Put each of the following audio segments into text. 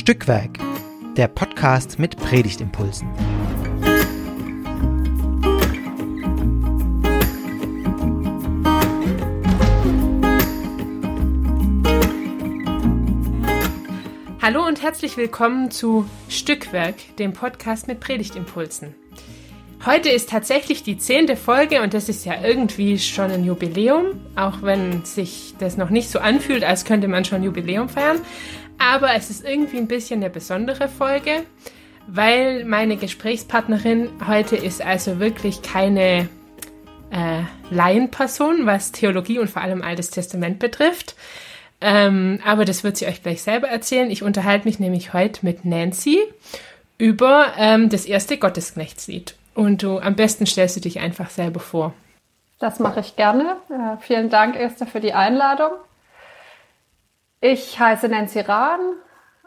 Stückwerk, der Podcast mit Predigtimpulsen. Hallo und herzlich willkommen zu Stückwerk, dem Podcast mit Predigtimpulsen. Heute ist tatsächlich die zehnte Folge und das ist ja irgendwie schon ein Jubiläum, auch wenn sich das noch nicht so anfühlt, als könnte man schon Jubiläum feiern. Aber es ist irgendwie ein bisschen eine besondere Folge, weil meine Gesprächspartnerin heute ist also wirklich keine äh, Laienperson, was Theologie und vor allem Altes Testament betrifft. Ähm, aber das wird sie euch gleich selber erzählen. Ich unterhalte mich nämlich heute mit Nancy über ähm, das erste Gottesknechtslied. Und du am besten stellst du dich einfach selber vor. Das mache ich gerne. Äh, vielen Dank, Esther, für die Einladung. Ich heiße Nancy Rahn.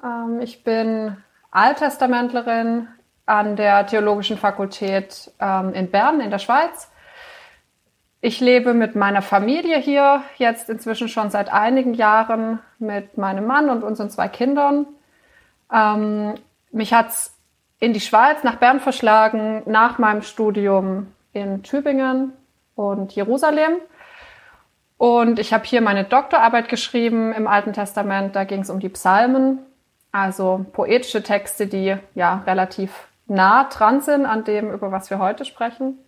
Ähm, ich bin Alttestamentlerin an der Theologischen Fakultät ähm, in Bern in der Schweiz. Ich lebe mit meiner Familie hier jetzt inzwischen schon seit einigen Jahren mit meinem Mann und unseren zwei Kindern. Ähm, mich hat's in die Schweiz, nach Bern verschlagen, nach meinem Studium in Tübingen und Jerusalem. Und ich habe hier meine Doktorarbeit geschrieben im Alten Testament. Da ging es um die Psalmen, also poetische Texte, die ja relativ nah dran sind an dem, über was wir heute sprechen.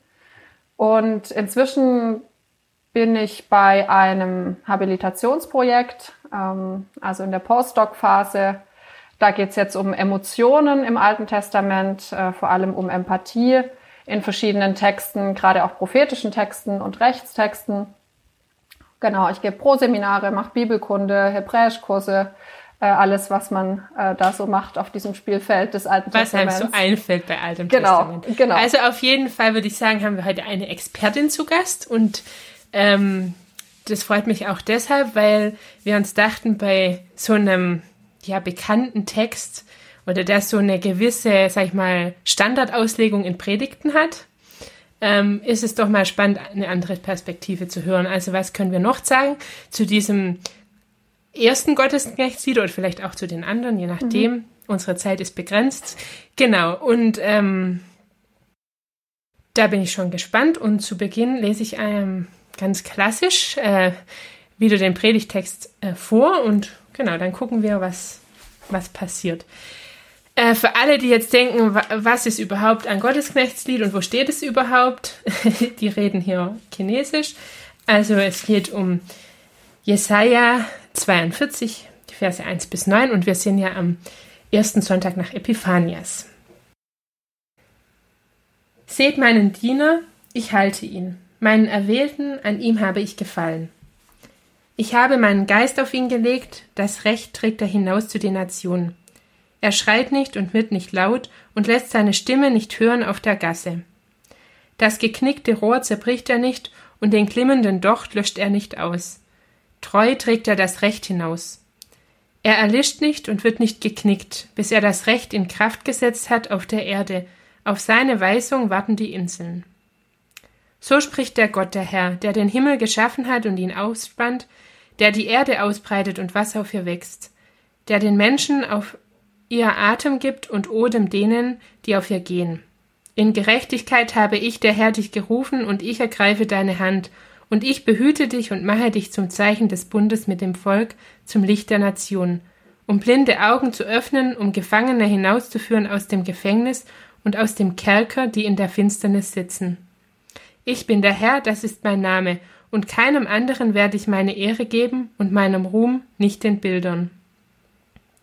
Und inzwischen bin ich bei einem Habilitationsprojekt, ähm, also in der Postdoc-Phase, da geht es jetzt um Emotionen im Alten Testament, äh, vor allem um Empathie in verschiedenen Texten, gerade auch prophetischen Texten und Rechtstexten. Genau, ich gebe Pro-Seminare, mache Bibelkunde, Hebräischkurse, äh, alles, was man äh, da so macht auf diesem Spielfeld des Alten was Testaments. Was einem so einfällt bei Altem genau, Testament. Genau. Also auf jeden Fall würde ich sagen, haben wir heute eine Expertin zu Gast und ähm, das freut mich auch deshalb, weil wir uns dachten, bei so einem ja, bekannten Text oder der so eine gewisse, sag ich mal, Standardauslegung in Predigten hat, ähm, ist es doch mal spannend, eine andere Perspektive zu hören. Also was können wir noch sagen zu diesem ersten Gottesknechtslied oder vielleicht auch zu den anderen, je nachdem. Mhm. Unsere Zeit ist begrenzt. Genau, und ähm, da bin ich schon gespannt. Und zu Beginn lese ich ähm, ganz klassisch äh, wieder den Predigtext äh, vor und genau, dann gucken wir, was, was passiert. Äh, für alle, die jetzt denken, was ist überhaupt ein Gottesknechtslied und wo steht es überhaupt, die reden hier Chinesisch. Also es geht um Jesaja 42, die Verse 1 bis 9 und wir sind ja am ersten Sonntag nach Epiphanias. Seht meinen Diener, ich halte ihn, meinen Erwählten, an ihm habe ich gefallen. Ich habe meinen Geist auf ihn gelegt, das Recht trägt er hinaus zu den Nationen. Er schreit nicht und wird nicht laut und lässt seine Stimme nicht hören auf der Gasse. Das geknickte Rohr zerbricht er nicht und den glimmenden Docht löscht er nicht aus. Treu trägt er das Recht hinaus. Er erlischt nicht und wird nicht geknickt, bis er das Recht in Kraft gesetzt hat auf der Erde. Auf seine Weisung warten die Inseln. So spricht der Gott, der Herr, der den Himmel geschaffen hat und ihn ausspannt, der die Erde ausbreitet und Wasser auf ihr wächst, der den Menschen auf ihr Atem gibt und Odem denen, die auf ihr gehen. In Gerechtigkeit habe ich, der Herr, dich gerufen, und ich ergreife deine Hand, und ich behüte dich und mache dich zum Zeichen des Bundes mit dem Volk, zum Licht der Nation, um blinde Augen zu öffnen, um Gefangene hinauszuführen aus dem Gefängnis und aus dem Kerker, die in der Finsternis sitzen. Ich bin der Herr, das ist mein Name, und keinem anderen werde ich meine Ehre geben und meinem Ruhm nicht den Bildern.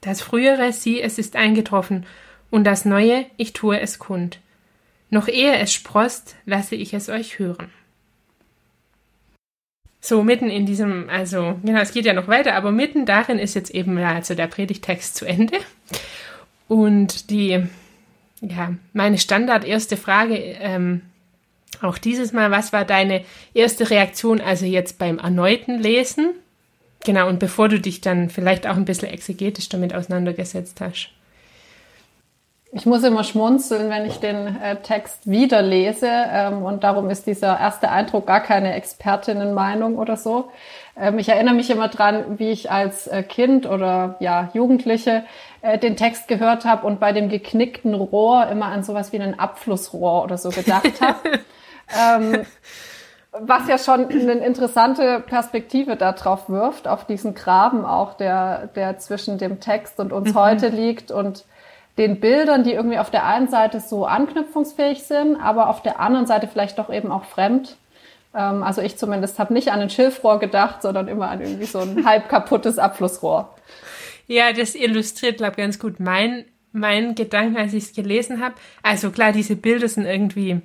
Das frühere, sieh, es ist eingetroffen, und das neue, ich tue es kund. Noch ehe es sproßt, lasse ich es euch hören. So, mitten in diesem, also, genau, es geht ja noch weiter, aber mitten darin ist jetzt eben also der Predigtext zu Ende. Und die, ja, meine Standard erste Frage ähm, auch dieses Mal, was war deine erste Reaktion, also jetzt beim erneuten Lesen? Genau, und bevor du dich dann vielleicht auch ein bisschen exegetisch damit auseinandergesetzt hast. Ich muss immer schmunzeln, wenn ich den äh, Text wieder lese. Ähm, und darum ist dieser erste Eindruck gar keine Expertinnenmeinung oder so. Ähm, ich erinnere mich immer dran, wie ich als äh, Kind oder ja, Jugendliche äh, den Text gehört habe und bei dem geknickten Rohr immer an sowas wie ein Abflussrohr oder so gedacht habe. ähm, was ja schon eine interessante Perspektive darauf wirft, auf diesen Graben auch, der, der zwischen dem Text und uns mhm. heute liegt und den Bildern, die irgendwie auf der einen Seite so anknüpfungsfähig sind, aber auf der anderen Seite vielleicht doch eben auch fremd. Ähm, also ich zumindest habe nicht an ein Schilfrohr gedacht, sondern immer an irgendwie so ein halb kaputtes Abflussrohr. Ja, das illustriert, glaube ich, ganz gut mein, mein Gedanken, als ich es gelesen habe. Also klar, diese Bilder sind irgendwie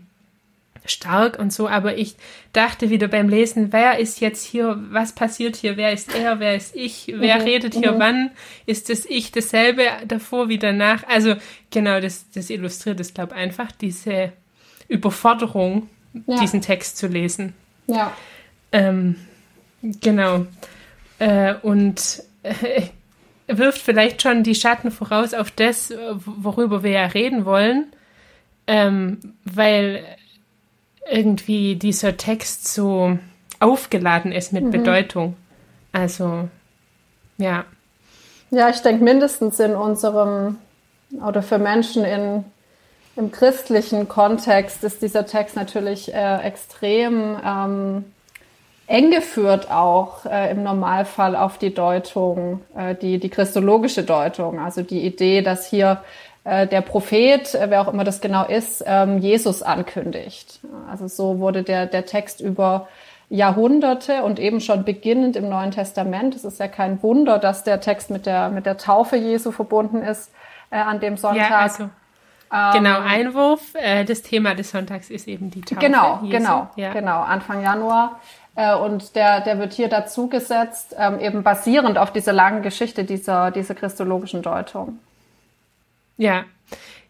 stark und so, aber ich dachte wieder beim Lesen, wer ist jetzt hier, was passiert hier, wer ist er, wer ist ich, wer mhm, redet hier mhm. wann, ist das ich dasselbe davor wie danach? Also genau, das, das illustriert es, glaube ich, einfach diese Überforderung, ja. diesen Text zu lesen. Ja. Ähm, genau. Äh, und äh, wirft vielleicht schon die Schatten voraus auf das, worüber wir ja reden wollen, ähm, weil irgendwie dieser Text so aufgeladen ist mit mhm. Bedeutung. Also, ja. Ja, ich denke mindestens in unserem oder für Menschen in, im christlichen Kontext ist dieser Text natürlich äh, extrem ähm, eng geführt auch äh, im Normalfall auf die Deutung, äh, die, die christologische Deutung, also die Idee, dass hier der Prophet, äh, wer auch immer das genau ist, ähm, Jesus ankündigt. Also so wurde der, der Text über Jahrhunderte und eben schon beginnend im Neuen Testament. Es ist ja kein Wunder, dass der Text mit der, mit der Taufe Jesu verbunden ist äh, an dem Sonntag. Ja, also, ähm, genau, Einwurf. Äh, das Thema des Sonntags ist eben die Taufe. Genau, Jesu. genau, ja. genau, Anfang Januar. Äh, und der, der wird hier dazu gesetzt, ähm, eben basierend auf dieser langen Geschichte dieser, dieser christologischen Deutung. Ja,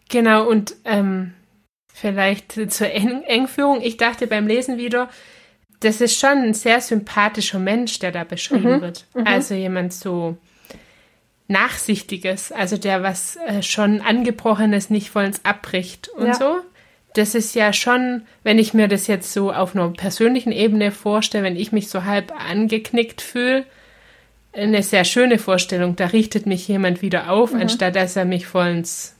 genau. Und ähm, vielleicht zur Eng Engführung. Ich dachte beim Lesen wieder, das ist schon ein sehr sympathischer Mensch, der da beschrieben mhm, wird. Mhm. Also jemand so Nachsichtiges, also der was äh, schon Angebrochenes nicht vollends abbricht und ja. so. Das ist ja schon, wenn ich mir das jetzt so auf einer persönlichen Ebene vorstelle, wenn ich mich so halb angeknickt fühle, eine sehr schöne Vorstellung. Da richtet mich jemand wieder auf, mhm. anstatt dass er mich vollends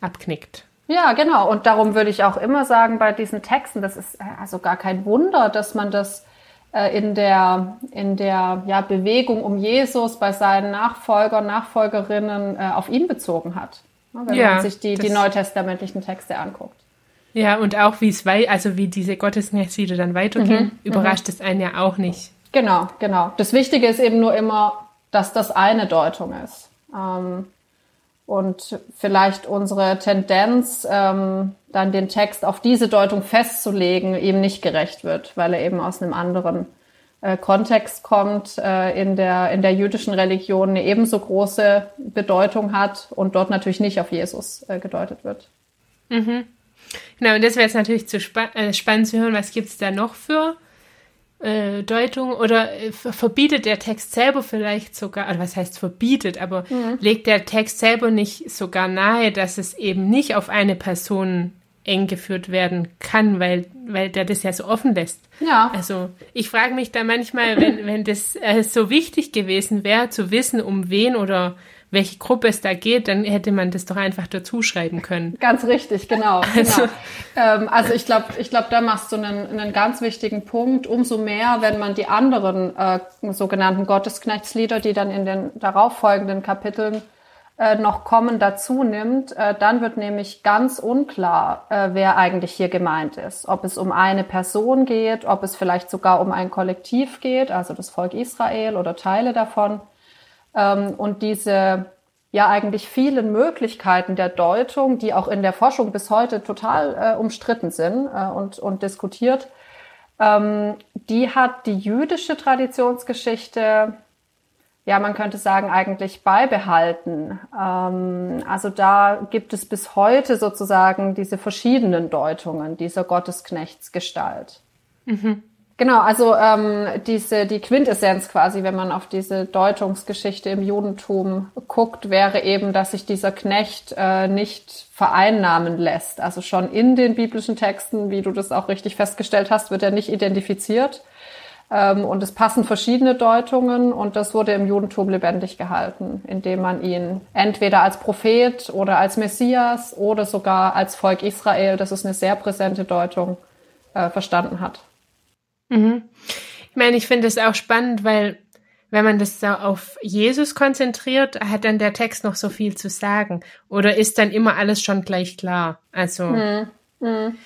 abknickt. Ja, genau. Und darum würde ich auch immer sagen, bei diesen Texten, das ist äh, also gar kein Wunder, dass man das äh, in der, in der ja, Bewegung um Jesus bei seinen Nachfolgern, Nachfolgerinnen äh, auf ihn bezogen hat. Ne, wenn ja, man sich die, die neutestamentlichen Texte anguckt. Ja, und auch wie es wei also wie diese Gottesnächte dann weitergehen, mhm, überrascht es einen ja auch nicht. Genau, genau. Das Wichtige ist eben nur immer, dass das eine Deutung ist. Ähm, und vielleicht unsere Tendenz, ähm, dann den Text auf diese Deutung festzulegen, ihm nicht gerecht wird, weil er eben aus einem anderen äh, Kontext kommt, äh, in, der, in der jüdischen Religion eine ebenso große Bedeutung hat und dort natürlich nicht auf Jesus äh, gedeutet wird. Mhm. Genau, und das wäre jetzt natürlich zu spa äh, spannend zu hören, was gibt es da noch für äh, Deutung oder äh, verbietet der Text selber vielleicht sogar, oder was heißt verbietet, aber mhm. legt der Text selber nicht sogar nahe, dass es eben nicht auf eine Person eng geführt werden kann, weil, weil der das ja so offen lässt. Ja. Also ich frage mich da manchmal, wenn, wenn das äh, so wichtig gewesen wäre, zu wissen, um wen oder welche Gruppe es da geht, dann hätte man das doch einfach dazu schreiben können. Ganz richtig, genau. Also, genau. Ähm, also ich glaube, ich glaube, da machst du einen, einen ganz wichtigen Punkt. Umso mehr, wenn man die anderen äh, sogenannten Gottesknechtslieder, die dann in den darauffolgenden Kapiteln äh, noch kommen, dazu nimmt, äh, dann wird nämlich ganz unklar, äh, wer eigentlich hier gemeint ist. Ob es um eine Person geht, ob es vielleicht sogar um ein Kollektiv geht, also das Volk Israel oder Teile davon. Ähm, und diese ja eigentlich vielen Möglichkeiten der Deutung, die auch in der Forschung bis heute total äh, umstritten sind äh, und, und diskutiert, ähm, die hat die jüdische Traditionsgeschichte, ja, man könnte sagen, eigentlich beibehalten. Ähm, also da gibt es bis heute sozusagen diese verschiedenen Deutungen dieser Gottesknechtsgestalt. Mhm. Genau, also ähm, diese die Quintessenz quasi, wenn man auf diese Deutungsgeschichte im Judentum guckt, wäre eben, dass sich dieser Knecht äh, nicht vereinnahmen lässt. Also schon in den biblischen Texten, wie du das auch richtig festgestellt hast, wird er nicht identifiziert. Ähm, und es passen verschiedene Deutungen und das wurde im Judentum lebendig gehalten, indem man ihn entweder als Prophet oder als Messias oder sogar als Volk Israel, das ist eine sehr präsente Deutung, äh, verstanden hat. Mhm. Ich meine, ich finde es auch spannend, weil wenn man das so auf Jesus konzentriert, hat dann der Text noch so viel zu sagen. Oder ist dann immer alles schon gleich klar? Also, mhm. Mhm.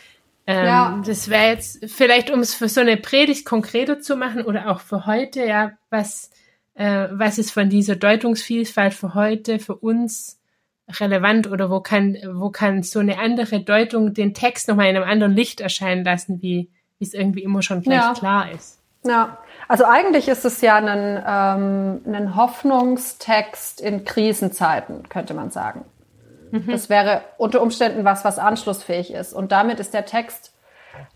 Ähm, ja. das wäre jetzt vielleicht, um es für so eine Predigt konkreter zu machen oder auch für heute, ja, was, äh, was ist von dieser Deutungsvielfalt für heute, für uns relevant oder wo kann, wo kann so eine andere Deutung den Text nochmal in einem anderen Licht erscheinen lassen, wie, wie es irgendwie immer schon gleich ja. klar ist. Ja, also eigentlich ist es ja ein, ähm, ein Hoffnungstext in Krisenzeiten, könnte man sagen. Mhm. Das wäre unter Umständen was, was anschlussfähig ist. Und damit ist der Text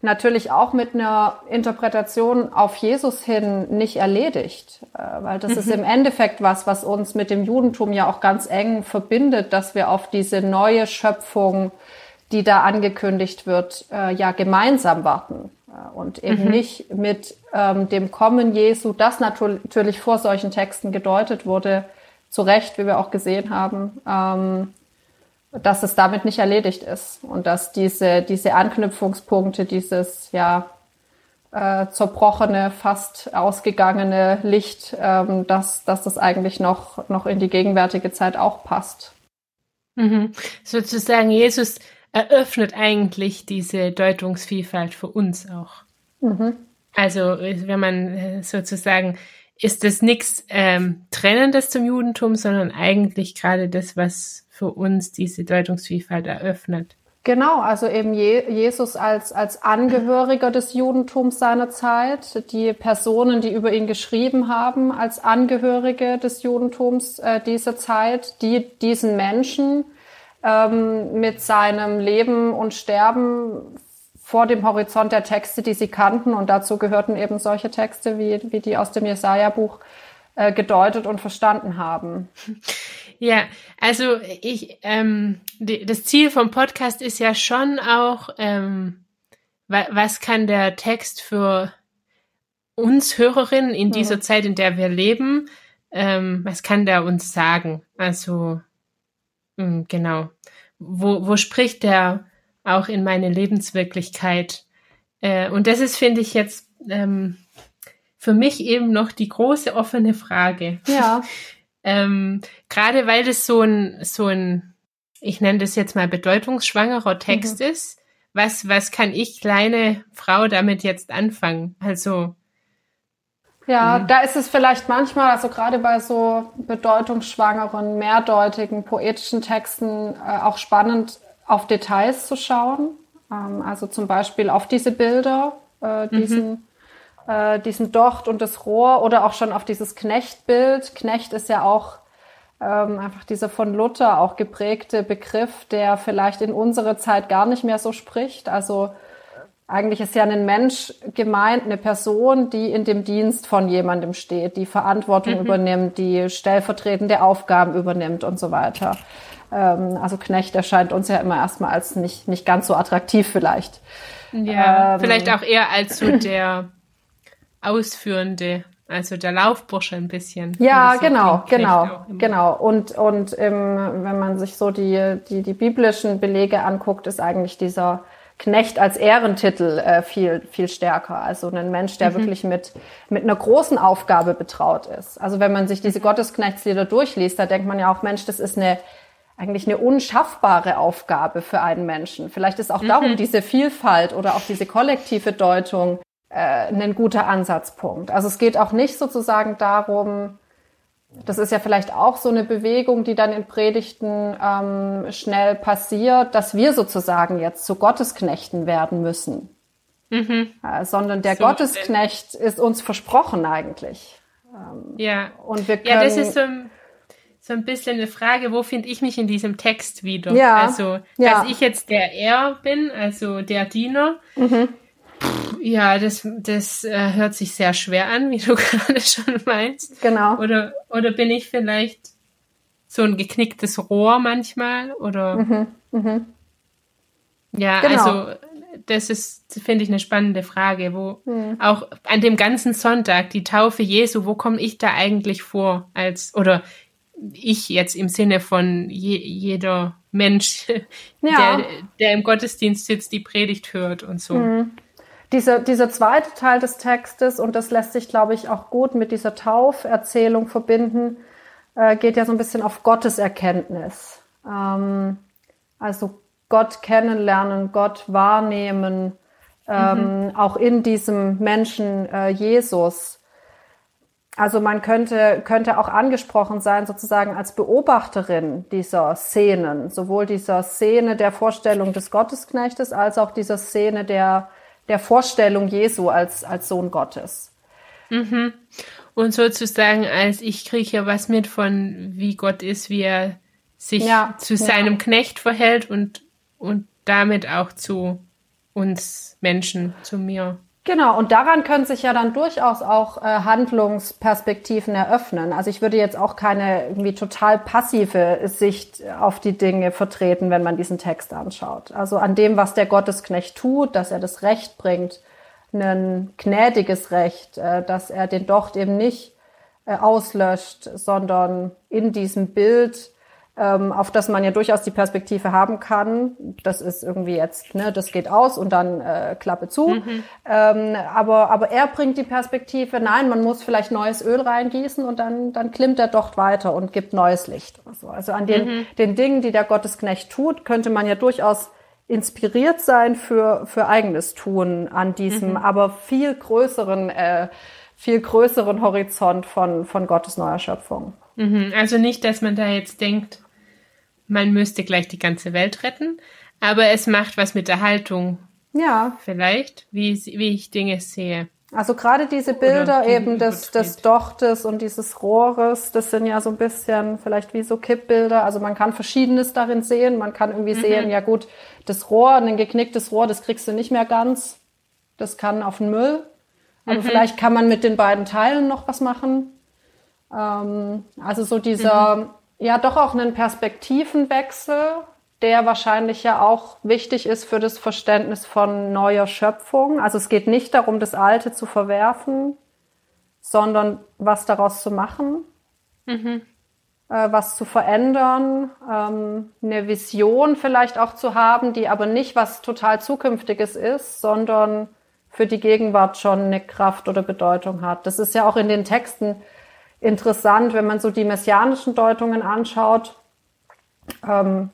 natürlich auch mit einer Interpretation auf Jesus hin nicht erledigt, äh, weil das mhm. ist im Endeffekt was, was uns mit dem Judentum ja auch ganz eng verbindet, dass wir auf diese neue Schöpfung, die da angekündigt wird, äh, ja gemeinsam warten und eben mhm. nicht mit ähm, dem Kommen Jesu, das natürlich vor solchen Texten gedeutet wurde, zu Recht, wie wir auch gesehen haben, ähm, dass es damit nicht erledigt ist und dass diese, diese Anknüpfungspunkte, dieses ja äh, zerbrochene, fast ausgegangene Licht, ähm, dass, dass das eigentlich noch, noch in die gegenwärtige Zeit auch passt. Mhm. Sozusagen, Jesus eröffnet eigentlich diese Deutungsvielfalt für uns auch. Mhm. Also wenn man äh, sozusagen ist das nichts ähm, Trennendes zum Judentum, sondern eigentlich gerade das, was für uns diese Deutungsvielfalt eröffnet. Genau, also eben Je Jesus als, als Angehöriger des Judentums seiner Zeit, die Personen, die über ihn geschrieben haben, als Angehörige des Judentums äh, dieser Zeit, die diesen Menschen ähm, mit seinem Leben und Sterben vor dem Horizont der Texte, die sie kannten. Und dazu gehörten eben solche Texte wie, wie die aus dem Jesaja-Buch äh, gedeutet und verstanden haben. Ja, also ich, ähm, die, das Ziel vom Podcast ist ja schon auch, ähm, wa was kann der Text für uns Hörerinnen in dieser mhm. Zeit, in der wir leben, ähm, was kann der uns sagen? Also genau. Wo, wo spricht der auch in meine Lebenswirklichkeit? Äh, und das ist, finde ich, jetzt ähm, für mich eben noch die große offene Frage. Ja. ähm, Gerade weil das so ein, so ein, ich nenne das jetzt mal bedeutungsschwangerer Text mhm. ist. Was, was kann ich, kleine Frau, damit jetzt anfangen? Also, ja, mhm. da ist es vielleicht manchmal, also gerade bei so bedeutungsschwangeren, mehrdeutigen, poetischen Texten äh, auch spannend, auf Details zu schauen. Ähm, also zum Beispiel auf diese Bilder, äh, diesen, mhm. äh, diesen Docht und das Rohr oder auch schon auf dieses Knechtbild. Knecht ist ja auch ähm, einfach dieser von Luther auch geprägte Begriff, der vielleicht in unserer Zeit gar nicht mehr so spricht. Also eigentlich ist ja ein Mensch gemeint, eine Person, die in dem Dienst von jemandem steht, die Verantwortung mhm. übernimmt, die stellvertretende Aufgaben übernimmt und so weiter. Ähm, also Knecht erscheint uns ja immer erstmal als nicht, nicht ganz so attraktiv vielleicht. Ja, ähm, vielleicht auch eher als so der Ausführende, also der Laufbursche ein bisschen. Ja, genau, genau, genau. Und, und ähm, wenn man sich so die, die, die biblischen Belege anguckt, ist eigentlich dieser Knecht als Ehrentitel äh, viel, viel stärker. Also ein Mensch, der mhm. wirklich mit, mit einer großen Aufgabe betraut ist. Also wenn man sich diese Gottesknechtslieder durchliest, da denkt man ja auch, Mensch, das ist eine, eigentlich eine unschaffbare Aufgabe für einen Menschen. Vielleicht ist auch mhm. darum diese Vielfalt oder auch diese kollektive Deutung äh, ein guter Ansatzpunkt. Also es geht auch nicht sozusagen darum, das ist ja vielleicht auch so eine Bewegung, die dann in Predigten ähm, schnell passiert, dass wir sozusagen jetzt zu Gottesknechten werden müssen. Mhm. Äh, sondern der so Gottesknecht denn. ist uns versprochen eigentlich. Ähm, ja. Und wir können, ja, das ist so ein, so ein bisschen eine Frage, wo finde ich mich in diesem Text wieder? Ja. Also, dass ja. ich jetzt der Er bin, also der Diener. Mhm Ja, das, das äh, hört sich sehr schwer an, wie du gerade schon meinst. Genau. Oder, oder bin ich vielleicht so ein geknicktes Rohr manchmal? Oder Mhm. Mhm. ja, Genau. also das ist, finde ich, eine spannende Frage, wo Mhm. auch an dem ganzen Sonntag, die Taufe Jesu, wo komme ich da eigentlich vor als oder ich jetzt im Sinne von je, jeder Mensch, Ja. der, der im Gottesdienst sitzt, die Predigt hört und so. Mhm. Dieser, dieser zweite Teil des Textes, und das lässt sich, glaube ich, auch gut mit dieser Tauferzählung verbinden, äh, geht ja so ein bisschen auf Gottes Erkenntnis. Ähm, also Gott kennenlernen, Gott wahrnehmen, ähm, auch in diesem Menschen äh, Jesus. Also man könnte, könnte auch angesprochen sein, sozusagen als Beobachterin dieser Szenen, sowohl dieser Szene der Vorstellung des Gottesknechtes als auch dieser Szene der, der Vorstellung Jesu als, als Sohn Gottes. Und sozusagen als ich kriege ja was mit von wie Gott ist, wie er sich Ja, zu ja. seinem Knecht verhält und, und damit auch zu uns Menschen, zu mir. Genau, und daran können sich ja dann durchaus auch äh, Handlungsperspektiven eröffnen. Also ich würde jetzt auch keine irgendwie total passive Sicht auf die Dinge vertreten, wenn man diesen Text anschaut. Also an dem, was der Gottesknecht tut, dass er das Recht bringt, ein gnädiges Recht, äh, dass er den Docht eben nicht äh, auslöscht, sondern in diesem Bild, auf das man ja durchaus die Perspektive haben kann, das ist irgendwie jetzt, ne, das geht aus und dann äh, Klappe zu. Ähm, aber, aber er bringt die Perspektive, nein, man muss vielleicht neues Öl reingießen und dann, dann klimmt der Docht weiter und gibt neues Licht. So. Also an den, den Dingen, die der Gottesknecht tut, könnte man ja durchaus inspiriert sein für, für eigenes Tun an diesem, aber viel größeren, äh, viel größeren Horizont von, von Gottes neuer Schöpfung. Mhm. Also nicht, dass man da jetzt denkt, man müsste gleich die ganze Welt retten, aber es macht was mit der Haltung Ja, vielleicht, wie, wie ich Dinge sehe. also gerade diese Bilder die eben des, des. Dochtes und dieses Rohres, das sind ja so ein bisschen vielleicht wie so Kippbilder. Also man kann Verschiedenes darin sehen. Man kann irgendwie sehen, ja gut, das Rohr, ein geknicktes Rohr, das kriegst du nicht mehr ganz. Das kann auf den Müll. Aber vielleicht kann man mit den beiden Teilen noch was machen. Ähm, also so dieser, ja doch auch einen Perspektivenwechsel, der wahrscheinlich ja auch wichtig ist für das Verständnis von neuer Schöpfung. Also es geht nicht darum, das Alte zu verwerfen, sondern was daraus zu machen, äh, was zu verändern, ähm, eine Vision vielleicht auch zu haben, die aber nicht was total Zukünftiges ist, sondern für die Gegenwart schon eine Kraft oder Bedeutung hat. Das ist ja auch in den Texten interessant, wenn man so die messianischen Deutungen anschaut, ähm,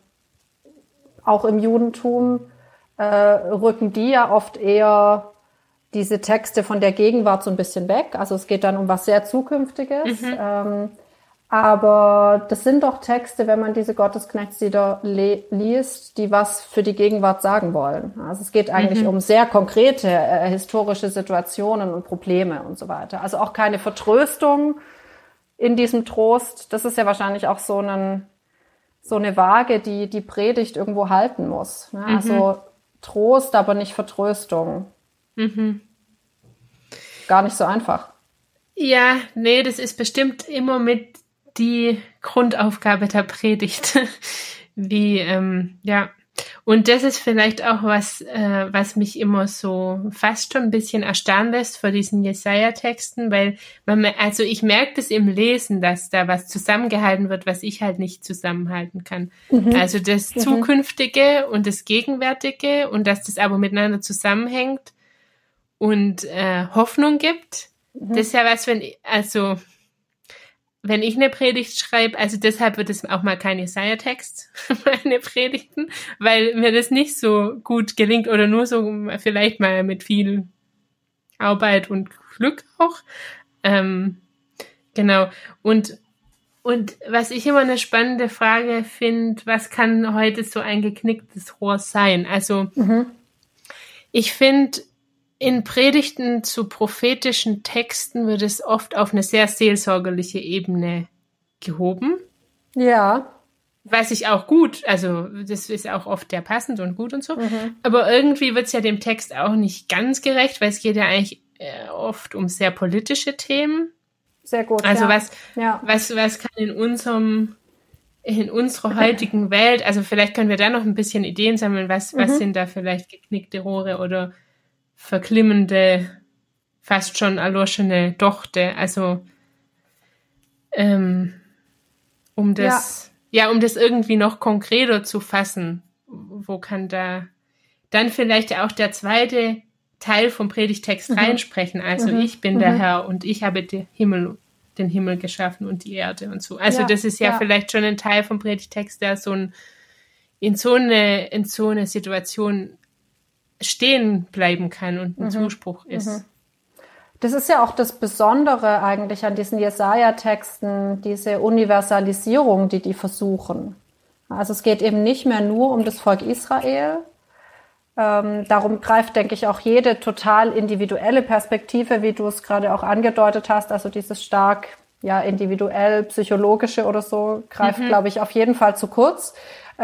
auch im Judentum äh, rücken die ja oft eher diese Texte von der Gegenwart so ein bisschen weg. Also es geht dann um was sehr Zukünftiges. Ähm, aber das sind doch Texte, wenn man diese Gottesknechtslieder liest, die was für die Gegenwart sagen wollen. Also es geht eigentlich um sehr konkrete äh, historische Situationen und Probleme und so weiter. Also auch keine Vertröstung in diesem Trost. Das ist ja wahrscheinlich auch so ein, so eine Waage, die die Predigt irgendwo halten muss. Ne? Also Trost, aber nicht Vertröstung. Gar nicht so einfach. Ja, nee, das ist bestimmt immer mit die Grundaufgabe der Predigt. Wie, ähm, ja. Und das ist vielleicht auch was, äh, was mich immer so fast schon ein bisschen erstarren lässt vor diesen Jesaja-Texten, weil man, also ich merke das im Lesen, dass da was zusammengehalten wird, was ich halt nicht zusammenhalten kann. Also das Zukünftige und das Gegenwärtige und dass das aber miteinander zusammenhängt und äh, Hoffnung gibt. Das ist ja was, wenn, also, wenn ich eine Predigt schreibe, also deshalb wird es auch mal kein Jesaja-Text, meine Predigten, weil mir das nicht so gut gelingt oder nur so vielleicht mal mit viel Arbeit und Glück auch. Ähm, genau. Und, und was ich immer eine spannende Frage finde, was kann heute so ein geknicktes Rohr sein? Also, ich finde, in Predigten zu prophetischen Texten wird es oft auf eine sehr seelsorgerliche Ebene gehoben. Ja, was ich auch gut, also das ist auch oft sehr passend und gut und so. Mhm. Aber irgendwie wird es ja dem Text auch nicht ganz gerecht, weil es geht ja eigentlich äh, oft um sehr politische Themen. Sehr gut. Also ja. was, ja. was, was kann in unserem in unserer heutigen Welt, also vielleicht können wir da noch ein bisschen Ideen sammeln, was, was mhm. sind da vielleicht geknickte Rohre oder verklimmende, fast schon erloschene Dochte, also ähm, um das, ja. ja, um das irgendwie noch konkreter zu fassen, wo kann da dann vielleicht auch der zweite Teil vom Predigtext mhm. reinsprechen, also mhm. ich bin der mhm. Herr und ich habe den Himmel den Himmel geschaffen und die Erde und so. Also ja, das ist ja, ja, vielleicht schon ein Teil vom Predigtext, der so ein, in so eine, in so eine Situation stehen bleiben kann und ein mhm. Zuspruch ist. Mhm. Das ist ja auch das Besondere eigentlich an diesen Jesaja-Texten, diese Universalisierung, die die versuchen. Also es geht eben nicht mehr nur um das Volk Israel. Ähm, darum greift, denke ich, auch jede total individuelle Perspektive, wie du es gerade auch angedeutet hast, also dieses stark ja individuell psychologische oder so greift, mhm. glaube ich, auf jeden Fall zu kurz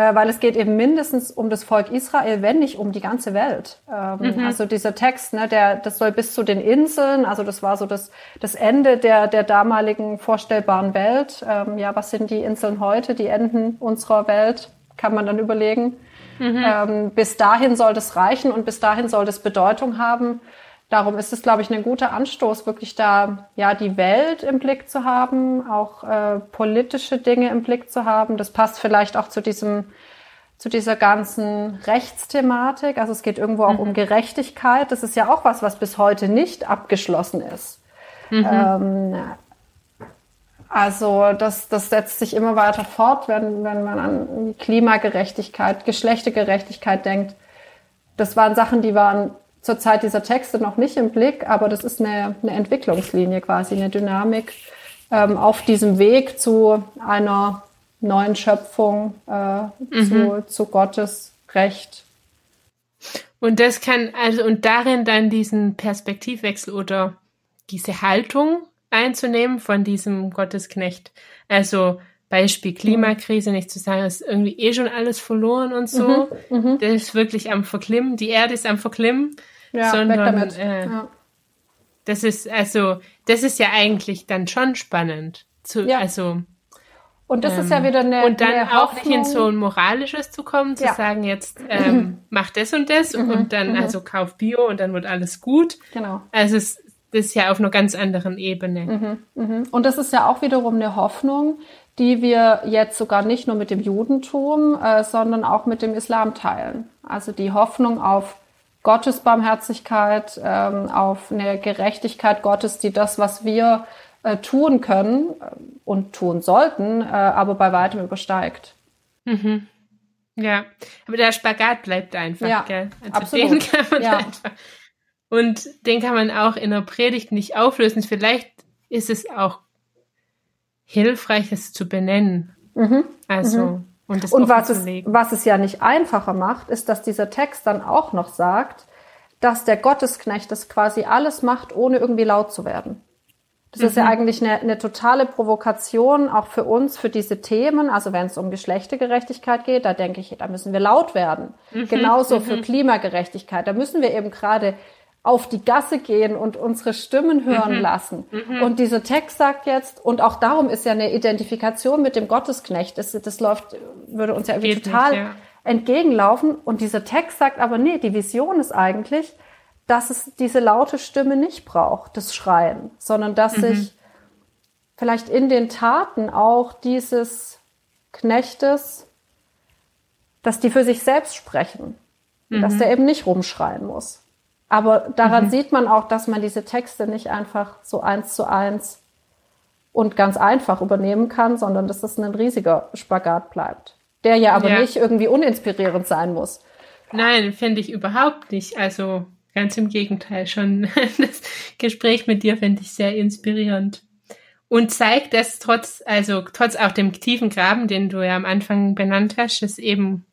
weil es geht eben mindestens um das Volk Israel, wenn nicht um die ganze Welt. Ähm, mhm. Also dieser Text, ne, der, das soll bis zu den Inseln, also das war so das, das Ende der, der damaligen vorstellbaren Welt. Ähm, ja, was sind die Inseln heute, die Enden unserer Welt, kann man dann überlegen. Mhm. Ähm, bis dahin soll das reichen und bis dahin soll das Bedeutung haben darum ist es, glaube ich, ein guter Anstoß, wirklich da ja die Welt im Blick zu haben, auch äh, politische Dinge im Blick zu haben. Das passt vielleicht auch zu diesem zu dieser ganzen Rechtsthematik. Also es geht irgendwo auch mhm. um Gerechtigkeit. Das ist ja auch was, was bis heute nicht abgeschlossen ist. Mhm. Ähm, also das, das setzt sich immer weiter fort, wenn, wenn man an Klimagerechtigkeit, Geschlechtergerechtigkeit denkt. Das waren Sachen, die waren zur Zeit dieser Texte noch nicht im Blick, aber das ist eine, eine Entwicklungslinie quasi, eine Dynamik ähm, auf diesem Weg zu einer neuen Schöpfung, äh, mhm. zu, zu Gottes Recht. Und das kann, also, und darin dann diesen Perspektivwechsel oder diese Haltung einzunehmen von diesem Gottesknecht. Also, Beispiel Klimakrise, nicht zu sagen, es ist irgendwie eh schon alles verloren und so. Mhm, mhm. das ist wirklich am Verklimmen. Die Erde ist am Verklimmen. Ja, sondern äh, ja. das ist also, das ist ja eigentlich dann schon spannend. Zu, ja. Also und das ähm, ist ja ähm, wieder eine und dann eine auch nicht in so ein moralisches zu kommen, zu ja. sagen jetzt ähm, mach das und das mhm. und dann mhm. also kauf Bio und dann wird alles gut. Genau. Also es, das ist ja auf einer ganz anderen Ebene. Mhm. mhm. Und das ist ja auch wiederum eine Hoffnung, die wir jetzt sogar nicht nur mit dem Judentum, äh, sondern auch mit dem Islam teilen. Also die Hoffnung auf Gottes Barmherzigkeit, ähm, auf eine Gerechtigkeit Gottes, die das, was wir äh, tun können äh, und tun sollten, äh, aber bei weitem übersteigt. Mhm. Ja, aber der Spagat bleibt einfach, ja, gell? Also absolut. Den kann man ja. einfach, und den kann man auch in der Predigt nicht auflösen. Vielleicht ist es auch hilfreich, es zu benennen. Mhm. Also, mhm. und, und was, es, was es ja nicht einfacher macht, ist, dass dieser Text dann auch noch sagt, dass der Gottesknecht das quasi alles macht, ohne irgendwie laut zu werden. Das mhm. ist ja mhm. eigentlich eine, eine totale Provokation, auch für uns, für diese Themen. Also wenn es um Geschlechtergerechtigkeit geht, da denke ich, da müssen wir laut werden. Mhm. Genauso mhm. für Klimagerechtigkeit. Da müssen wir eben gerade auf die Gasse gehen und unsere Stimmen hören mhm. lassen. Mhm. Und dieser Text sagt jetzt, und auch darum ist ja eine Identifikation mit dem Gottesknecht, das, das läuft, würde uns ja irgendwie total nicht, ja. entgegenlaufen. Und dieser Text sagt aber, nee, die Vision ist eigentlich, dass es diese laute Stimme nicht braucht, das Schreien, sondern dass mhm. sich vielleicht in den Taten auch dieses Knechtes, dass die für sich selbst sprechen, mhm. dass der eben nicht rumschreien muss. Aber daran mhm. sieht man auch, dass man diese Texte nicht einfach so eins zu eins und ganz einfach übernehmen kann, sondern dass das ein riesiger Spagat bleibt. Der ja aber ja. nicht irgendwie uninspirierend sein muss. Nein, finde ich überhaupt nicht. Also ganz im Gegenteil, schon das Gespräch mit dir finde ich sehr inspirierend. Und zeigt, dass trotz, also trotz auch dem tiefen Graben, den du ja am Anfang benannt hast, es eben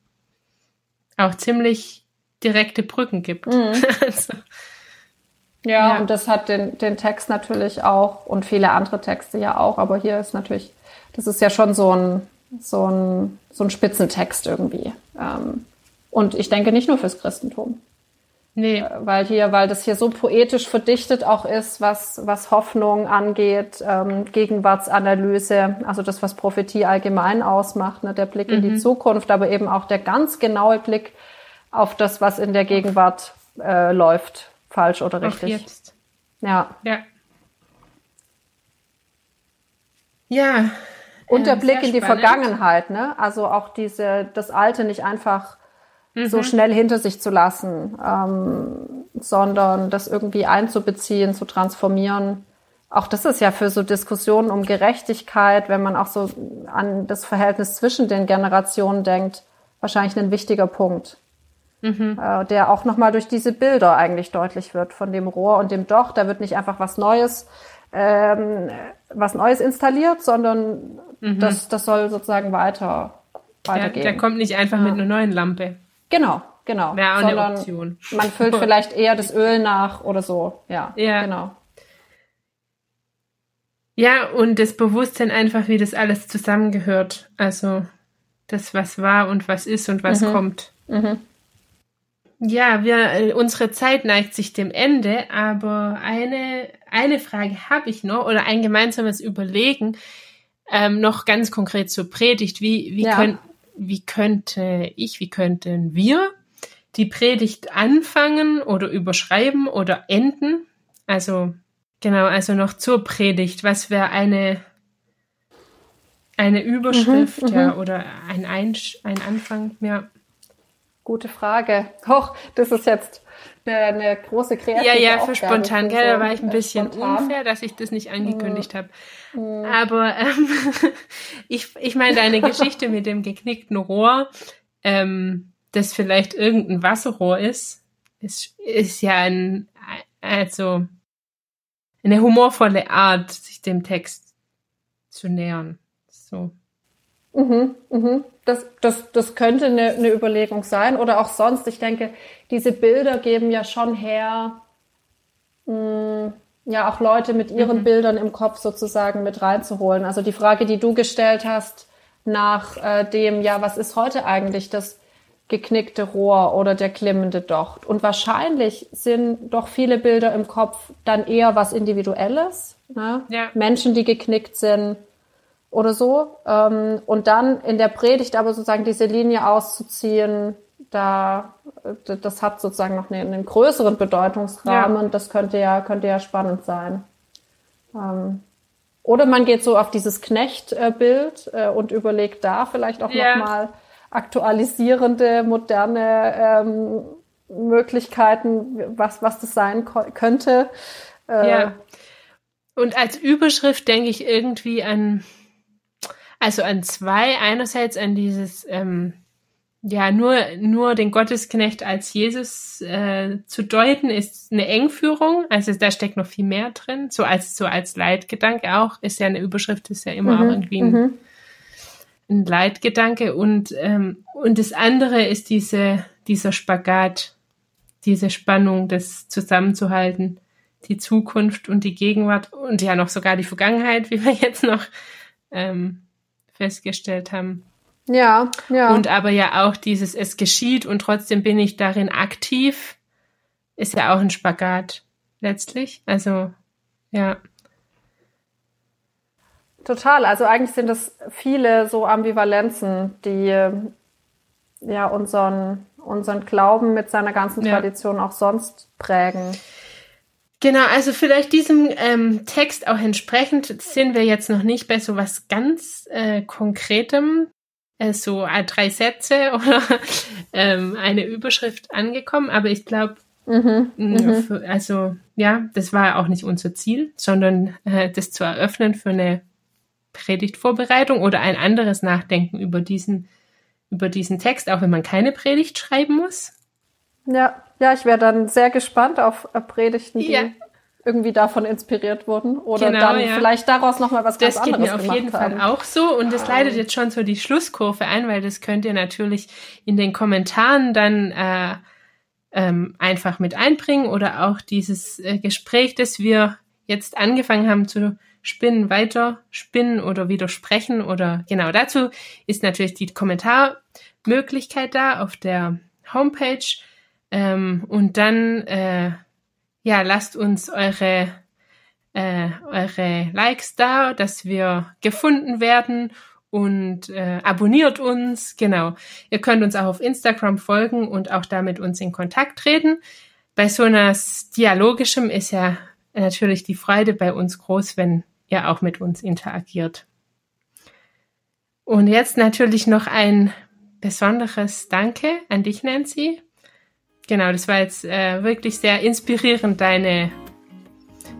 auch ziemlich direkte Brücken gibt. Mhm. also, ja, ja, und das hat den, den Text natürlich auch und viele andere Texte ja auch, aber hier ist natürlich, das ist ja schon so ein, so ein, so ein Spitzentext irgendwie. Ähm, und ich denke nicht nur fürs Christentum. Nee. Äh, weil hier, weil das hier so poetisch verdichtet auch ist, was, was Hoffnung angeht, ähm, Gegenwartsanalyse, also das, was Prophetie allgemein ausmacht, ne, der Blick mhm. in die mhm. Zukunft, aber eben auch der ganz genaue Blick auf das, was in der Gegenwart äh, läuft, falsch oder richtig. Auf jetzt. Ja. Ja. Ja. Und der ähm, Blick in die spannend. Vergangenheit, ne? Also auch diese, das Alte nicht einfach mhm. so schnell hinter sich zu lassen, ähm, sondern das irgendwie einzubeziehen, zu transformieren. Auch das ist ja für so Diskussionen um Gerechtigkeit, wenn man auch so an das Verhältnis zwischen den Generationen denkt, wahrscheinlich ein wichtiger Punkt. Mhm. Äh, der auch nochmal durch diese Bilder eigentlich deutlich wird von dem Rohr und dem Doch. Da wird nicht einfach was Neues, ähm, was Neues installiert, sondern mhm. das, das soll sozusagen weiter, weitergehen. Der, der kommt nicht einfach ja. mit einer neuen Lampe. Genau, genau. Wäre auch sondern eine Option. Man füllt vielleicht eher das Öl nach oder so. Ja, ja. genau. Ja, und das Bewusstsein einfach, wie das alles zusammengehört. Also das, was war und was ist und was mhm. kommt. Mhm. Ja, wir, äh, unsere Zeit neigt sich dem Ende, aber eine, eine Frage habe ich noch oder ein gemeinsames Überlegen ähm, noch ganz konkret zur Predigt. Wie, wie, ja. können, wie könnte ich, wie könnten wir die Predigt anfangen oder überschreiben oder enden? Also, genau, also noch zur Predigt. Was wäre eine, eine Überschrift, mhm, ja, mhm. oder ein, Einsch ein Anfang, ja. Gute Frage. Hoch, das ist jetzt eine, eine große Kreative Ja, ja, für spontan, gell, da war ich ein bisschen spontan. unfair, dass ich das nicht angekündigt mhm. habe. Mhm. Aber ähm, ich, ich meine, deine Geschichte mit dem geknickten Rohr, ähm, das vielleicht irgendein Wasserrohr ist, ist, ist ja ein, also eine humorvolle Art, sich dem Text zu nähern. So. Mhm, mhm. Das, das, das könnte eine, eine Überlegung sein. Oder auch sonst. Ich denke, diese Bilder geben ja schon her, mh, mm, ja, auch Leute mit ihren mhm. Bildern im Kopf sozusagen mit reinzuholen. Also die Frage, die du gestellt hast nach äh, dem, ja, was ist heute eigentlich das geknickte Rohr oder der klimmende Docht? Und wahrscheinlich sind doch viele Bilder im Kopf dann eher was Individuelles. Ne? Ja. Menschen, die geknickt sind, oder so. Ähm, und dann in der Predigt aber sozusagen diese Linie auszuziehen, da äh, das hat sozusagen noch einen, einen größeren Bedeutungsrahmen. Ja. Das könnte ja könnte ja spannend sein. Ähm, oder man geht so auf dieses Knecht-Bild äh, und überlegt da vielleicht auch ja. nochmal aktualisierende, moderne ähm, Möglichkeiten, was, was das sein könnte. Äh, ja. Und als Überschrift denke ich irgendwie an also an zwei. Einerseits an dieses, ähm, ja, nur, nur den Gottesknecht als Jesus äh, zu deuten, ist eine Engführung. Also da steckt noch viel mehr drin. So als, so als Leitgedanke auch. Ist ja eine Überschrift, ist ja immer mhm, auch irgendwie ein, mhm. ein Leitgedanke. Und, ähm, und das andere ist diese, dieser Spagat, diese Spannung, das zusammenzuhalten. Die Zukunft und die Gegenwart und ja noch sogar die Vergangenheit, wie wir jetzt noch ähm, festgestellt haben. Ja, ja. Und aber ja auch dieses, es geschieht und trotzdem bin ich darin aktiv, ist ja auch ein Spagat letztlich. Also, ja. Total. Also eigentlich sind es viele so Ambivalenzen, die ja unseren, unseren Glauben mit seiner ganzen Tradition ja. auch sonst prägen. Genau, also vielleicht diesem ähm, Text auch entsprechend sind wir jetzt noch nicht bei so was ganz äh, Konkretem, äh, so äh, drei Sätze oder ähm, eine Überschrift angekommen, aber ich glaube, mhm, mhm. also ja, das war auch nicht unser Ziel, sondern äh, das zu eröffnen für eine Predigtvorbereitung oder ein anderes Nachdenken über diesen über diesen Text, auch wenn man keine Predigt schreiben muss. Ja, ja, ich wäre dann sehr gespannt auf Predigten, die ja. irgendwie davon inspiriert wurden oder genau, dann ja. vielleicht daraus nochmal was ganz anderes gemacht haben. Das geht mir auf jeden Fall auch so und das leitet jetzt schon so die Schlusskurve ein, weil das könnt ihr natürlich in den Kommentaren dann äh, ähm, einfach mit einbringen oder auch dieses äh, Gespräch, das wir jetzt angefangen haben zu spinnen, weiter spinnen oder widersprechen oder genau dazu ist natürlich die Kommentarmöglichkeit da auf der Homepage. Ähm, und dann, äh, ja, lasst uns eure, äh, eure Likes da, dass wir gefunden werden und äh, abonniert uns. Genau. Ihr könnt uns auch auf Instagram folgen und auch da mit uns in Kontakt treten. Bei so einer dialogischem ist ja natürlich die Freude bei uns groß, wenn ihr auch mit uns interagiert. Und jetzt natürlich noch ein besonderes Danke an dich, Nancy. Genau, das war jetzt äh, wirklich sehr inspirierend, deine,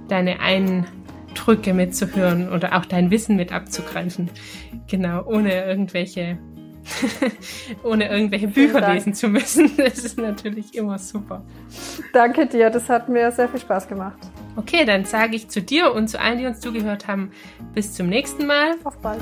deine Eindrücke mitzuhören oder auch dein Wissen mit abzugreifen. Genau, ohne irgendwelche, ohne irgendwelche Bücher lesen zu müssen. Das ist natürlich immer super. Danke dir, das hat mir sehr viel Spaß gemacht. Okay, dann sage ich zu dir und zu allen, die uns zugehört haben, bis zum nächsten Mal. Auf bald.